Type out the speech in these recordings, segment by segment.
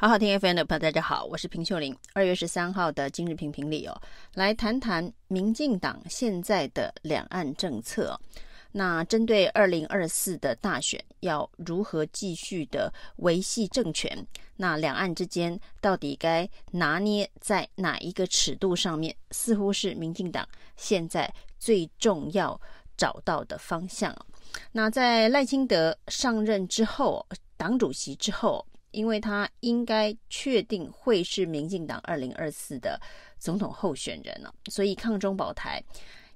好好听 FM 的朋友，大家好，我是平秀玲。二月十三号的今日评评里哦，来谈谈民进党现在的两岸政策。那针对二零二四的大选，要如何继续的维系政权？那两岸之间到底该拿捏在哪一个尺度上面？似乎是民进党现在最重要找到的方向。那在赖清德上任之后，党主席之后。因为他应该确定会是民进党二零二四的总统候选人了，所以抗中保台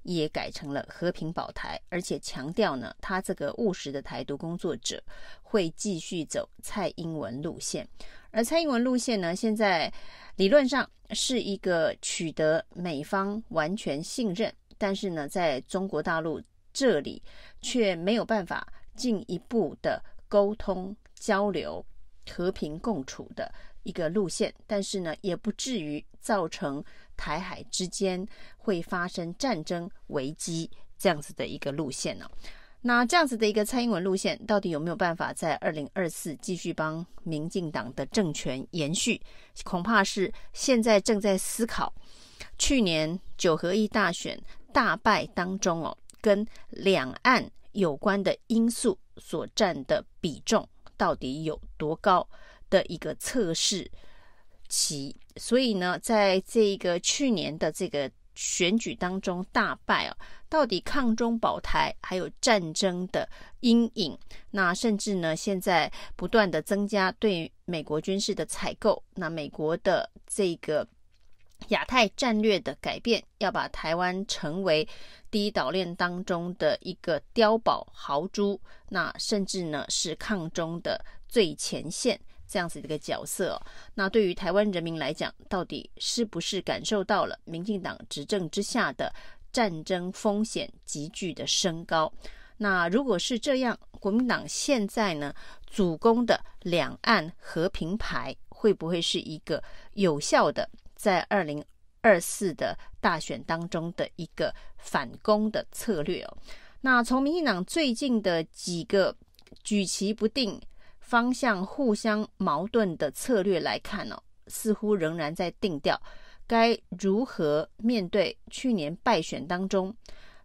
也改成了和平保台，而且强调呢，他这个务实的台独工作者会继续走蔡英文路线，而蔡英文路线呢，现在理论上是一个取得美方完全信任，但是呢，在中国大陆这里却没有办法进一步的沟通交流。和平共处的一个路线，但是呢，也不至于造成台海之间会发生战争危机这样子的一个路线呢。那这样子的一个蔡英文路线，到底有没有办法在二零二四继续帮民进党的政权延续？恐怕是现在正在思考去年九合一大选大败当中哦，跟两岸有关的因素所占的比重。到底有多高的一个测试期？所以呢，在这个去年的这个选举当中大败啊，到底抗中保台还有战争的阴影，那甚至呢，现在不断的增加对美国军事的采购，那美国的这个。亚太战略的改变，要把台湾成为第一岛链当中的一个碉堡豪猪，那甚至呢是抗中的最前线这样子的一个角色。那对于台湾人民来讲，到底是不是感受到了民进党执政之下的战争风险急剧的升高？那如果是这样，国民党现在呢主攻的两岸和平牌，会不会是一个有效的？在二零二四的大选当中的一个反攻的策略哦，那从民进党最近的几个举棋不定、方向互相矛盾的策略来看哦，似乎仍然在定调，该如何面对去年败选当中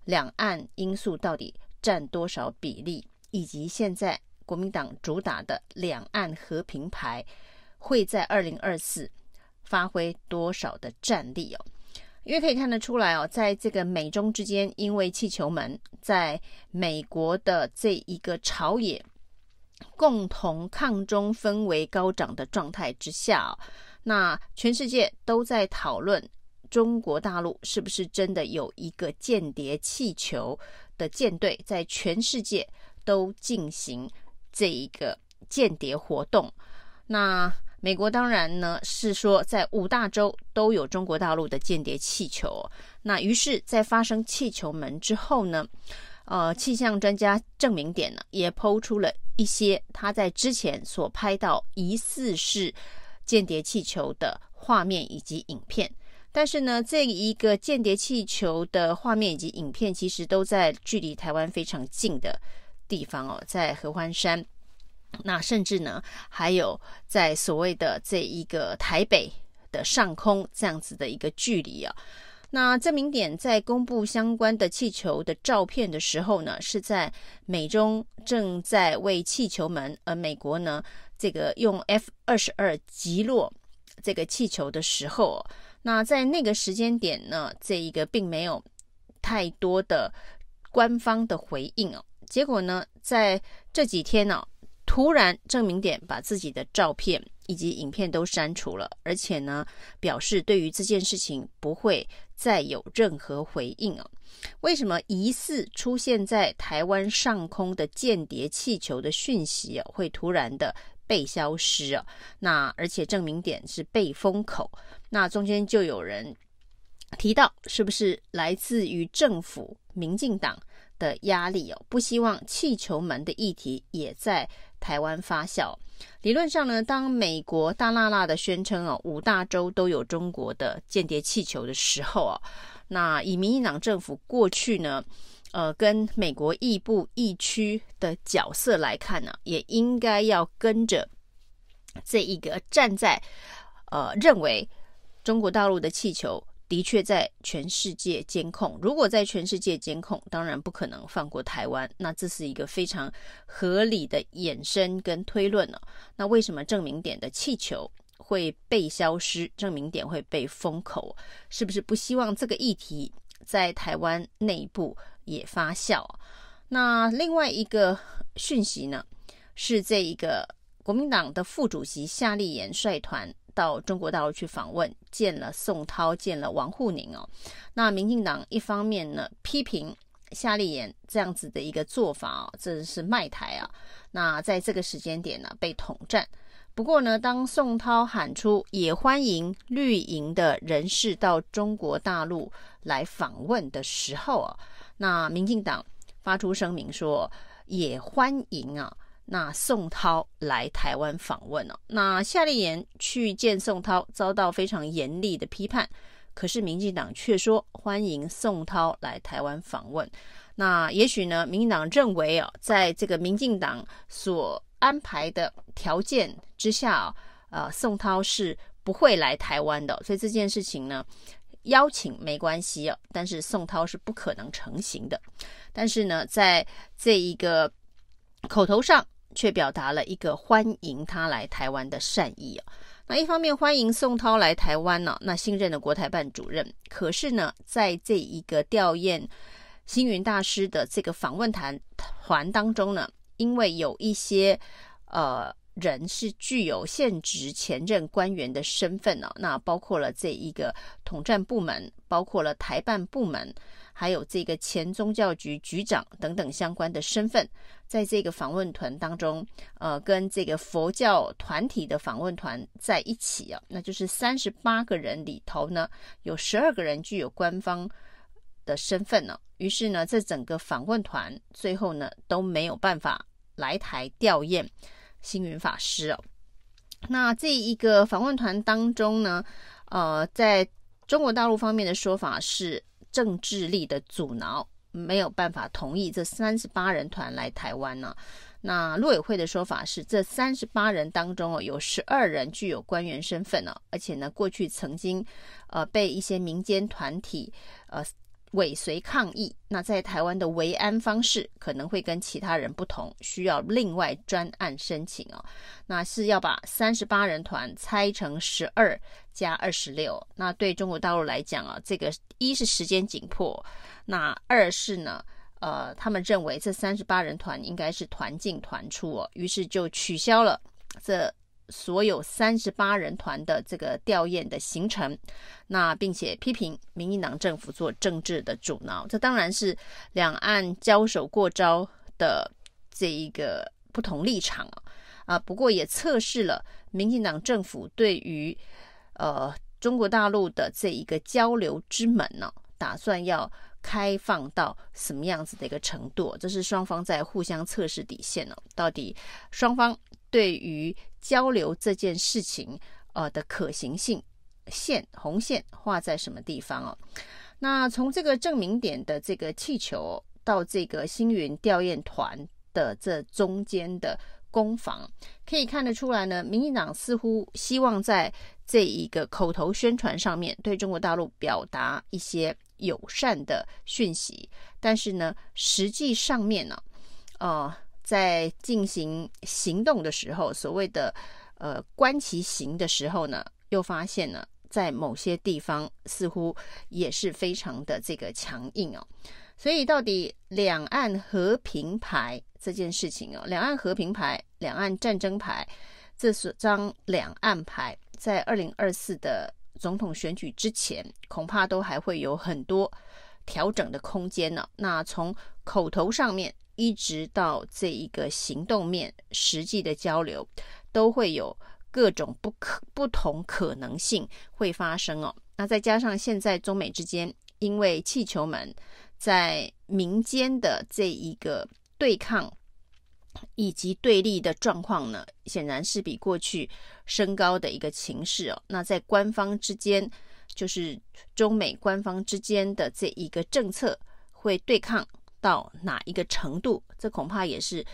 两岸因素到底占多少比例，以及现在国民党主打的两岸和平牌，会在二零二四。发挥多少的战力哦？因为可以看得出来哦，在这个美中之间，因为气球门在美国的这一个朝野共同抗中氛围高涨的状态之下，那全世界都在讨论中国大陆是不是真的有一个间谍气球的舰队在全世界都进行这一个间谍活动，那。美国当然呢是说，在五大洲都有中国大陆的间谍气球。那于是，在发生气球门之后呢，呃，气象专家郑明点呢也抛出了一些他在之前所拍到疑似是间谍气球的画面以及影片。但是呢，这一个间谍气球的画面以及影片，其实都在距离台湾非常近的地方哦，在合欢山。那甚至呢，还有在所谓的这一个台北的上空这样子的一个距离啊。那郑明点在公布相关的气球的照片的时候呢，是在美中正在为气球门，而美国呢这个用 F 二十二击落这个气球的时候，那在那个时间点呢，这一个并没有太多的官方的回应哦。结果呢，在这几天呢。突然，郑明典把自己的照片以及影片都删除了，而且呢，表示对于这件事情不会再有任何回应啊。为什么疑似出现在台湾上空的间谍气球的讯息啊，会突然的被消失啊？那而且郑明典是被封口，那中间就有人提到，是不是来自于政府、民进党的压力哦？不希望气球门的议题也在。台湾发酵，理论上呢，当美国大剌剌的宣称哦，五大洲都有中国的间谍气球的时候啊，那以民进党政府过去呢，呃，跟美国亦步亦趋的角色来看呢，也应该要跟着这一个站在呃认为中国大陆的气球的确在全世界监控，如果在全世界监控，当然不可能放过台湾。那这是一个非常合理的衍生跟推论了。那为什么证明点的气球会被消失？证明点会被封口？是不是不希望这个议题在台湾内部也发酵？那另外一个讯息呢，是这一个国民党的副主席夏立言率团。到中国大陆去访问，见了宋涛，见了王沪宁哦。那民进党一方面呢，批评夏立言这样子的一个做法哦，这是卖台啊。那在这个时间点呢，被统战。不过呢，当宋涛喊出也欢迎绿营的人士到中国大陆来访问的时候啊，那民进党发出声明说也欢迎啊。那宋涛来台湾访问哦，那夏立言去见宋涛，遭到非常严厉的批判。可是民进党却说欢迎宋涛来台湾访问。那也许呢，民进党认为啊，在这个民进党所安排的条件之下啊，呃，宋涛是不会来台湾的。所以这件事情呢，邀请没关系哦，但是宋涛是不可能成行的。但是呢，在这一个口头上。却表达了一个欢迎他来台湾的善意啊。那一方面欢迎宋涛来台湾呢，那新任的国台办主任。可是呢，在这一个吊唁星云大师的这个访问团团当中呢，因为有一些呃人是具有现职前任官员的身份呢，那包括了这一个统战部门，包括了台办部门。还有这个前宗教局局长等等相关的身份，在这个访问团当中，呃，跟这个佛教团体的访问团在一起啊，那就是三十八个人里头呢，有十二个人具有官方的身份呢。于是呢，这整个访问团最后呢都没有办法来台吊唁星云法师哦。那这一个访问团当中呢，呃，在中国大陆方面的说法是。政治力的阻挠，没有办法同意这三十八人团来台湾呢。那陆委会的说法是，这三十八人当中哦，有十二人具有官员身份呢，而且呢，过去曾经呃被一些民间团体呃。尾随抗议，那在台湾的维安方式可能会跟其他人不同，需要另外专案申请哦。那是要把三十八人团拆成十二加二十六。那对中国大陆来讲啊，这个一是时间紧迫，那二是呢，呃，他们认为这三十八人团应该是团进团出哦，于是就取消了这。所有三十八人团的这个吊唁的行程，那并且批评民进党政府做政治的阻挠，这当然是两岸交手过招的这一个不同立场啊啊！不过也测试了民进党政府对于呃中国大陆的这一个交流之门呢、打算要开放到什么样子的一个程度？这是双方在互相测试底线呢、到底双方。对于交流这件事情，呃的可行性线红线画在什么地方哦？那从这个证明点的这个气球到这个星云吊唁团的这中间的攻防，可以看得出来呢，民进党似乎希望在这一个口头宣传上面对中国大陆表达一些友善的讯息，但是呢，实际上面呢，呃。在进行行动的时候，所谓的呃观其行的时候呢，又发现呢，在某些地方似乎也是非常的这个强硬哦。所以，到底两岸和平牌这件事情哦，两岸和平牌、两岸战争牌，这是张两岸牌，在二零二四的总统选举之前，恐怕都还会有很多调整的空间呢。那从口头上面。一直到这一个行动面实际的交流，都会有各种不可不同可能性会发生哦。那再加上现在中美之间，因为气球门在民间的这一个对抗以及对立的状况呢，显然是比过去升高的一个情势哦。那在官方之间，就是中美官方之间的这一个政策会对抗。到哪一个程度，这恐怕也是，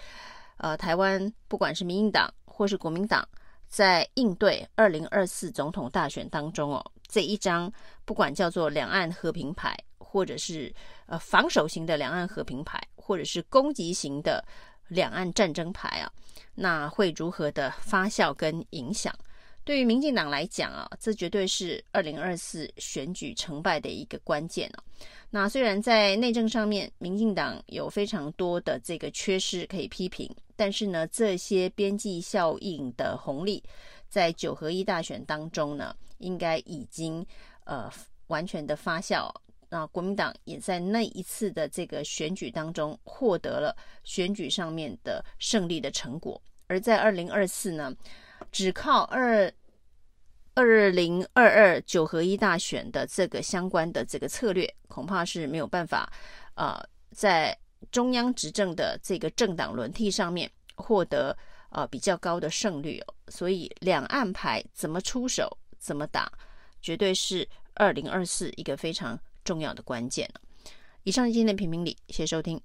呃，台湾不管是民进党或是国民党，在应对二零二四总统大选当中哦，这一张不管叫做两岸和平牌，或者是呃防守型的两岸和平牌，或者是攻击型的两岸战争牌啊，那会如何的发酵跟影响？对于民进党来讲啊，这绝对是二零二四选举成败的一个关键啊。那虽然在内政上面，民进党有非常多的这个缺失可以批评，但是呢，这些边际效应的红利，在九合一大选当中呢，应该已经呃完全的发酵。那国民党也在那一次的这个选举当中获得了选举上面的胜利的成果，而在二零二四呢，只靠二二零二二九合一大选的这个相关的这个策略，恐怕是没有办法，呃，在中央执政的这个政党轮替上面获得呃比较高的胜率哦。所以两岸牌怎么出手，怎么打，绝对是二零二四一个非常重要的关键。以上今天的评评理，谢谢收听。